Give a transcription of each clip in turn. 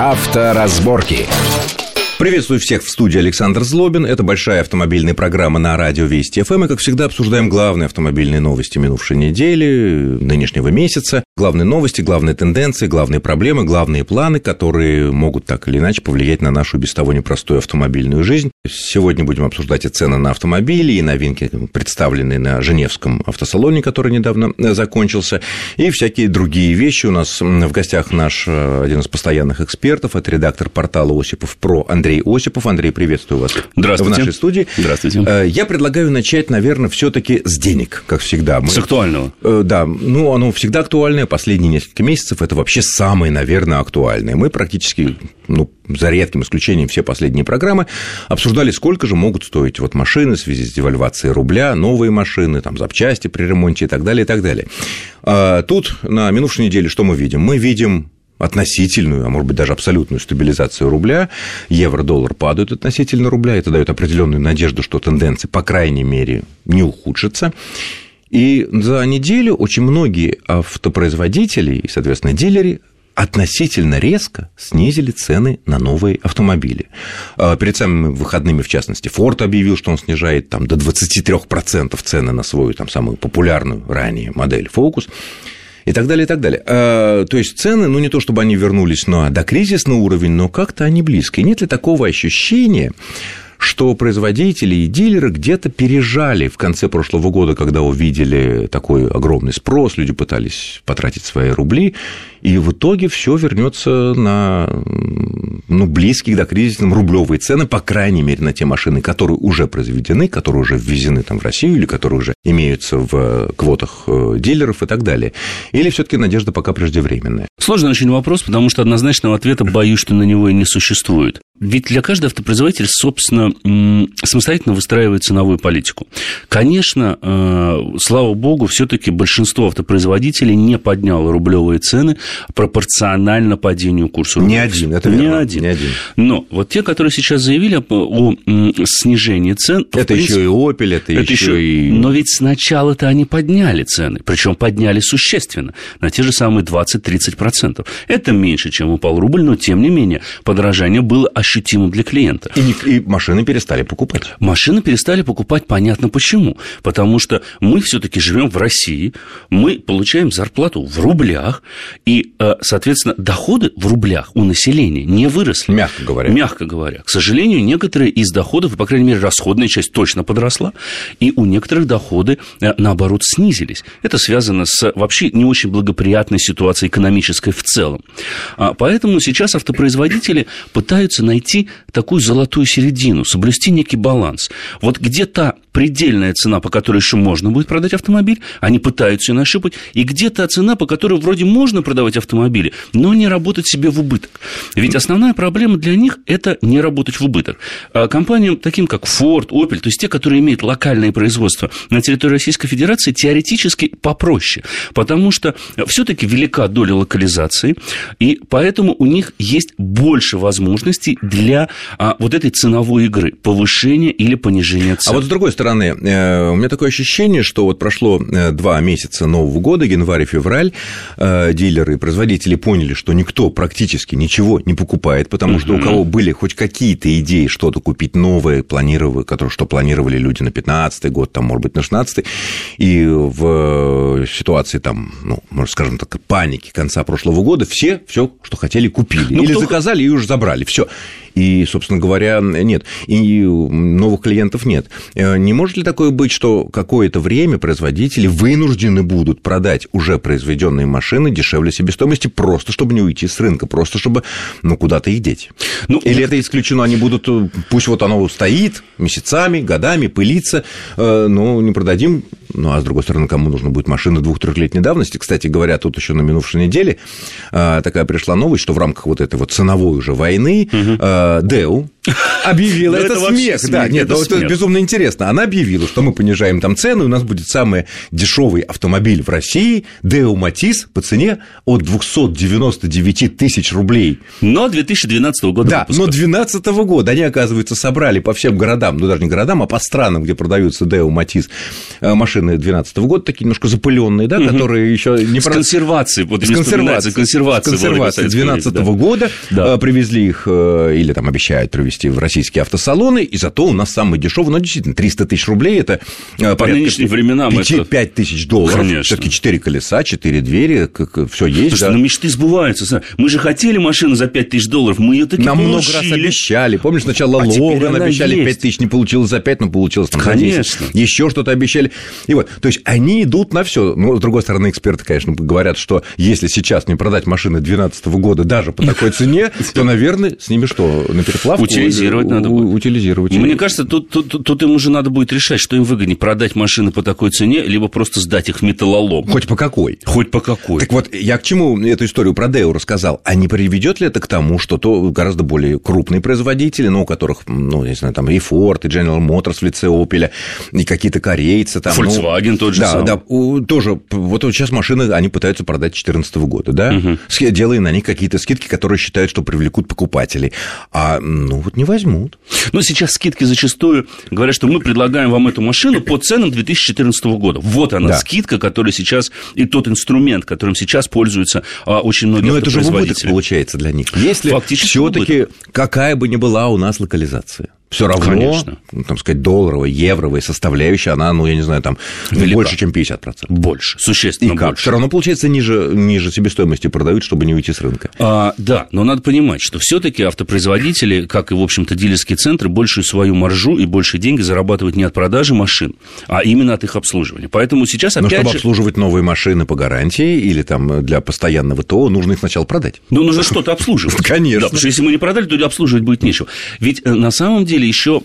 Авторазборки. Приветствую всех в студии Александр Злобин. Это большая автомобильная программа на радио Вести ФМ. И, как всегда, обсуждаем главные автомобильные новости минувшей недели, нынешнего месяца. Главные новости, главные тенденции, главные проблемы, главные планы, которые могут так или иначе повлиять на нашу без того непростую автомобильную жизнь. Сегодня будем обсуждать и цены на автомобили, и новинки, представленные на Женевском автосалоне, который недавно закончился, и всякие другие вещи. У нас в гостях наш э, один из постоянных экспертов, это редактор портала Осипов Про Андрей Андрей Осипов. Андрей, приветствую вас Здравствуйте. в нашей студии. Здравствуйте. Э, я предлагаю начать, наверное, все таки с денег, как всегда. Мы... С актуального. Э, да, ну, оно всегда актуальное, последние несколько месяцев это вообще самое, наверное, актуальное. Мы практически, ну, за редким исключением, все последние программы обсуждали, сколько же могут стоить вот машины в связи с девальвацией рубля, новые машины, там, запчасти при ремонте и так далее, и так далее. А тут на минувшей неделе что мы видим? Мы видим относительную, а может быть даже абсолютную стабилизацию рубля, евро-доллар падают относительно рубля, это дает определенную надежду, что тенденции, по крайней мере, не ухудшатся. И за неделю очень многие автопроизводители и, соответственно, дилеры относительно резко снизили цены на новые автомобили. А перед самыми выходными, в частности, Ford объявил, что он снижает там, до 23% цены на свою там, самую популярную ранее модель Focus и так далее, и так далее. А, то есть цены, ну не то чтобы они вернулись на докризисный уровень, но как-то они близко. И нет ли такого ощущения, что производители и дилеры где-то пережали в конце прошлого года, когда увидели такой огромный спрос, люди пытались потратить свои рубли, и в итоге все вернется на ну, близкие до кризисным рублевые цены, по крайней мере, на те машины, которые уже произведены, которые уже ввезены там в Россию или которые уже имеются в квотах э, дилеров и так далее. Или все таки надежда пока преждевременная? Сложный очень вопрос, потому что однозначного ответа боюсь, что на него и не существует. Ведь для каждого автопроизводителя, собственно, самостоятельно выстраивает ценовую политику. Конечно, э, слава богу, все-таки большинство автопроизводителей не подняло рублевые цены пропорционально падению курса рубля. Не один, это верно. Не один. Не один. Но вот те, которые сейчас заявили о снижении цен... Это принципе, еще и Opel, это, это еще, еще и... Но ведь сначала-то они подняли цены, причем подняли существенно, на те же самые 20-30%. Это меньше, чем упал рубль, но тем не менее подорожание было ощутимо для клиента. И, и машины перестали покупать. Машины перестали покупать, понятно почему. Потому что мы все-таки живем в России, мы получаем зарплату в рублях, и, э, соответственно, доходы в рублях у населения не выросли. Мягко говоря. Мягко говоря. К сожалению, некоторые из доходов, по крайней мере, расходная часть точно подросла, и у некоторых доходы, э, наоборот, снизились. Это связано с вообще не очень благоприятной ситуацией экономической в целом. А, поэтому сейчас автопроизводители пытаются найти такую золотую середину, соблюсти некий баланс. Вот где то предельная цена, по которой еще можно будет продать автомобиль, они пытаются ее нащупать, и где то цена, по которой вроде можно продавать автомобили, но не работать себе в убыток. Ведь основная проблема для них – это не работать в убыток. А компаниям, таким как Ford, Opel, то есть те, которые имеют локальное производство на территории Российской Федерации, теоретически попроще, потому что все-таки велика доля локализации, и поэтому у них есть больше возможностей для а, вот этой ценовой игры, повышения или понижения цен. А вот с другой стороны, э, у меня такое ощущение, что вот прошло э, два месяца Нового года, январь и февраль, э, дилеры и производители поняли, что никто практически ничего не покупает, потому что у кого были хоть какие-то идеи что-то купить новое, планировали, которые, что планировали люди на 15 год, там, может быть, на 16 и в ситуации там, ну, можно скажем так, паники конца прошлого года все все, что хотели, купили. Ну, Или кто... заказали и уже забрали. Все. И, собственно говоря, нет. И новых клиентов нет. Э, не может ли такое быть, что какое-то время производители вынуждены будут продать уже произведенные машины дешевле себестоимости, просто чтобы не уйти с рынка, просто чтобы ну, куда-то их деть? Ну, Или это исключено, они будут, э, пусть вот оно стоит месяцами, годами, пылится, э, но не продадим, ну, а с другой стороны, кому нужно будет машина двух-трехлетней давности? Кстати говоря, тут еще на минувшей неделе такая пришла новость, что в рамках вот этой вот ценовой уже войны угу. Объявила, это, это смех, смех, да, нет, это безумно интересно. Она объявила, что мы понижаем там цену, и у нас будет самый дешевый автомобиль в России, Део Матис, по цене от 299 тысяч рублей. Но 2012 года Да, выпуска. но 2012 года они, оказывается, собрали по всем городам, ну даже не городам, а по странам, где продаются Део Матис, э, машины 2012 года, такие немножко запыленные, да, которые еще не С прода- консервацией, вот с. С консервацией Владимира 2012 Советского года Да. э, привезли их, э, или там обещают привезти в российские автосалоны, и зато у нас самый дешевый, ну, действительно, 300 тысяч рублей, это э, порядка нынешним временам это- 5 тысяч долларов, Конечно. все-таки 4 колеса, 4 двери, все есть, Слушай, да. ну мечты сбываются. Мы же хотели машину за 5 тысяч долларов, мы ее таки Нам много получили. раз обещали. Помнишь, сначала А Логан обещали есть. 5 тысяч, не получилось за 5, но получилось там за 10. Конечно. Еще что-то обещали. И вот, то есть они идут на все. Ну, с другой стороны, эксперты, конечно, говорят, что если сейчас не продать машины 2012 года даже по такой цене, то, наверное, с ними что, на переплавку? Утилизировать надо будет. Утилизировать. Мне кажется, тут, тут, тут- им уже надо будет решать, что им выгоднее продать машины по такой цене, либо просто сдать их в металлолом. Хоть по какой. Хоть по какой. Так вот, я к чему эту историю про Део рассказал? А не приведет ли это к тому, что то гораздо более крупные производители, ну, у которых, ну, не знаю, там и Ford, и General Motors в лице Opel, и какие-то корейцы там. ну, Volkswagen тот же да, самый. Да, у- тоже. Вот сейчас машины они пытаются продать 2014 года, да, Ски- делая на них какие-то скидки, которые считают, что привлекут покупателей. А, ну, вот не возьмут. Но сейчас скидки зачастую говорят, что мы предлагаем вам эту машину по ценам 2014 года. Вот она, Да. скидка, которая сейчас, и тот инструмент, которым сейчас пользуются а, очень многие Но это же убыток получается для них. Если Фактически все-таки какая бы ни была у нас локализация, все равно, Конечно. ну, там сказать, долларовая, евровая составляющая, она, ну, я не знаю, там Велика. больше, чем 50%. Больше, И существенно как? больше. Все равно, получается, ниже, ниже себестоимости продают, чтобы не уйти с рынка. А, да, но надо понимать, что все-таки автопроизводители, как и, в общем-то, дилерские центры, большую свою маржу и большие деньги зарабатывают не от продажи машин, а именно от их обслуживания. Поэтому сейчас, Но опять чтобы же... обслуживать новые машины по гарантии или там для постоянного ТО, нужно их сначала продать. Ну, нужно что-то обслуживать. Конечно. Да, потому что если мы не продали, то обслуживать будет нечего. Ведь э, на самом деле еще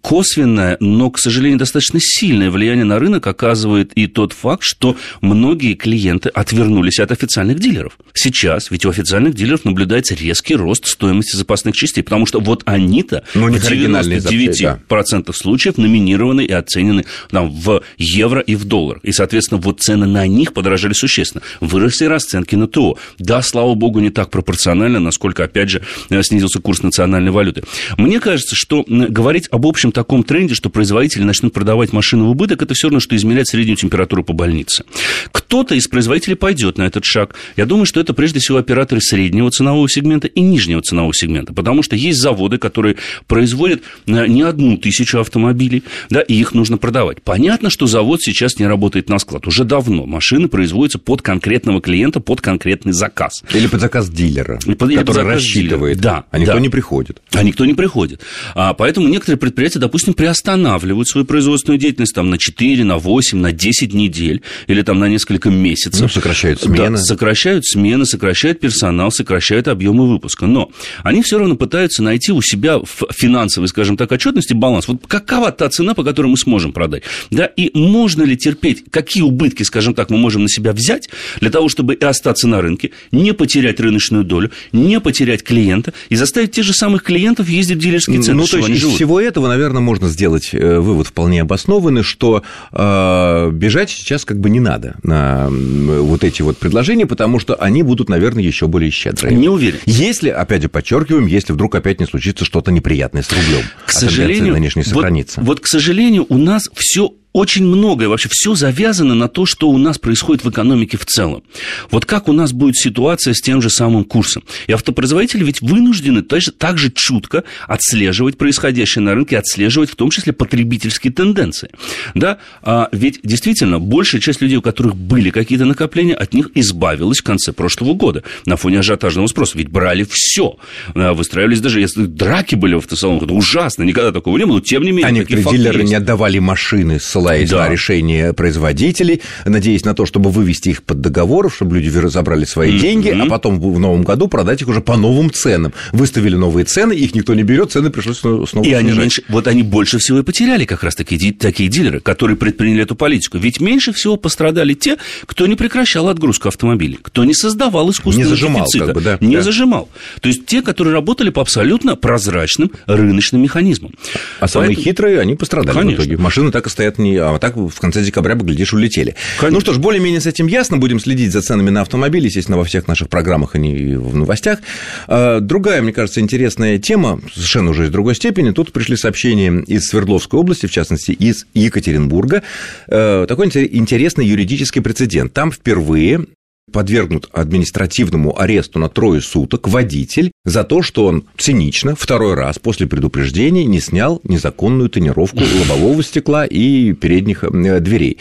косвенное, но, к сожалению, достаточно сильное влияние на рынок оказывает и тот факт, что многие клиенты отвернулись от официальных дилеров. Сейчас ведь у официальных дилеров наблюдается резкий рост стоимости запасных частей, потому что вот они-то Ну, в оригинальные запчасти, 99% случаев номинированы и оценены там, в евро и в доллар. И, соответственно, вот цены на них подорожали существенно. Выросли расценки на ТО. Да, слава богу, не так пропорционально, насколько, опять же, снизился курс национальной валюты. Мне кажется, что говорить об общем таком тренде, что производители начнут продавать машины в убыток, это все равно, что измерять среднюю температуру по больнице. Кто-то из производителей пойдет на этот шаг. Я думаю, что это прежде всего операторы среднего ценового сегмента и нижнего ценового сегмента, потому что есть заводы, которые производят э, не одну тысячу автомобилей, да, и их нужно продавать. Понятно, что завод сейчас не работает на склад. Уже давно машины производятся под конкретного клиента, под конкретный заказ. Или под заказ дилера, Или под- или под который заказ рассчитывает, дилера. Да, а никто да. не приходит. А никто не приходит. А, поэтому некоторые предприятия, допустим, приостанавливают свою производственную деятельность там, на 4, на 8, на 10 недель или там, на несколько месяцев. Ну, сокращают смены. Да, сокращают смены, сокращают персонал, сокращают объемы выпуска. Но они все равно пытаются найти у себя в финансовой, скажем так, отчетности баланс. Вот какова та цена, по которой мы сможем продать? Да, и можно ли терпеть, какие убытки, скажем так, мы можем на себя взять для того, чтобы и остаться на рынке, не потерять рыночную долю, не потерять клиента и заставить тех же самых клиентов ездить в дилерские центры, Ну, то есть из всего этого, наверное, можно сделать э, вывод вполне обоснованный, что э, бежать сейчас как бы не надо на вот эти вот предложения, потому что они будут, наверное, еще более щедрые. Не уверен. Если, опять же, подчеркиваем, если вдруг опять не случится что-то неприятное с рублем, К а сожалению, нынешняя вот, сохранится. вот, к сожалению, у нас все очень многое, вообще все завязано на то, что у нас происходит в экономике в целом. Вот как у нас будет ситуация с тем же самым курсом. И автопроизводители ведь вынуждены также, также чутко отслеживать происходящее на рынке, отслеживать в том числе потребительские тенденции. Да? А ведь действительно большая часть людей, у которых были какие-то накопления, от них избавилась в конце прошлого года на фоне ажиотажного спроса. Ведь брали все. Выстраивались даже, если драки были в автосалонах, это ужасно, никогда такого не было, но тем не менее... А некоторые дилеры есть. не отдавали машины, ссылаясь ссылаясь да. на решение производителей, надеясь на то, чтобы вывести их под договор, чтобы люди забрали свои mm-hmm. деньги, а потом в новом году продать их уже по новым ценам. Выставили новые цены, их никто не берет, цены пришлось снова И снижать. они меньше, вот они больше всего и потеряли как раз такие, такие дилеры, которые предприняли эту политику. Ведь меньше всего пострадали те, кто не прекращал отгрузку автомобилей, кто не создавал искусственного не зажимал, дефицита, как бы, да, не да. зажимал. То есть те, которые работали по абсолютно прозрачным рыночным механизмам. А Поэтому... самые хитрые, они пострадали Конечно. в итоге. Машины так и стоят, не... а так в конце декабря, глядишь, улетели. Конечно. Ну что ж, более-менее с этим ясно. Будем следить за ценами на автомобили, естественно, во всех наших программах и в новостях. А, другая, мне кажется, интересная тема, совершенно уже из другой степени. Тут пришли сообщения из Свердловской области, в частности, из Екатеринбурга. Э, такой интересный юридический прецедент. Там впервые подвергнут административному аресту на трое суток водитель за то, что он цинично второй раз после предупреждения не снял незаконную тонировку лобового стекла и передних э, дверей.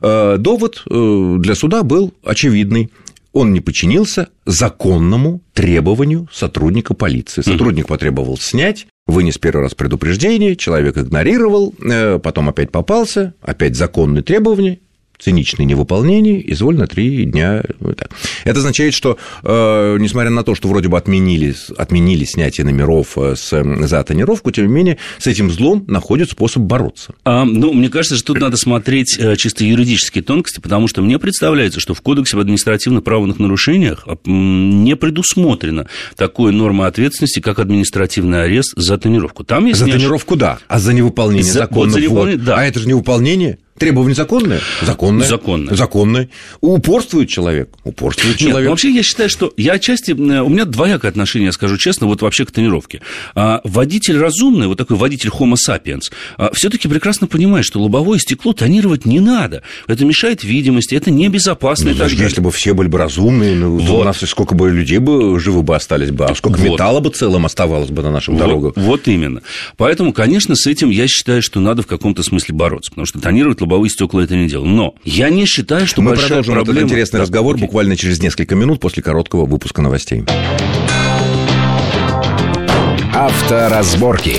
Э, довод э, для суда был очевидный он не подчинился законному требованию сотрудника полиции. Сотрудник потребовал снять, вынес первый раз предупреждение, человек игнорировал, потом опять попался, опять законные требования, циничное невыполнение, изволь на три дня. Это означает, что, э, несмотря на то, что вроде бы отменили, отменили снятие номеров э, с, за тонировку, тем не менее, с этим злом находят способ бороться. А, ну, мне кажется, что тут надо смотреть э, чисто юридические тонкости, потому что мне представляется, что в Кодексе об административных правовых нарушениях не предусмотрена такой норма ответственности, как административный арест за тонировку. Там есть за тонировку, да, а за невыполнение за, закона. Вот за невыполнение, вот. да. А это же невыполнение. Требование законное? Законное. Законное. Законное. Упорствует человек? Упорствует человек. Нет, вообще я считаю, что я отчасти... У меня двоякое отношение, я скажу честно, вот вообще к тренировке. А водитель разумный, вот такой водитель Homo sapiens, а, все таки прекрасно понимает, что лобовое стекло тонировать не надо. Это мешает видимости, это небезопасно. Ну, даже если бы все были бы разумные, ну, вот. у нас сколько бы людей бы живы бы остались бы, а сколько вот. металла бы целым оставалось бы на наших вот, дорогах. Вот именно. Поэтому, конечно, с этим я считаю, что надо в каком-то смысле бороться, потому что тонировать лобовое лобовые стекла это не делал. Но я не считаю, что Мы продолжим проблема... этот интересный да, разговор окей. буквально через несколько минут после короткого выпуска новостей. Авторазборки.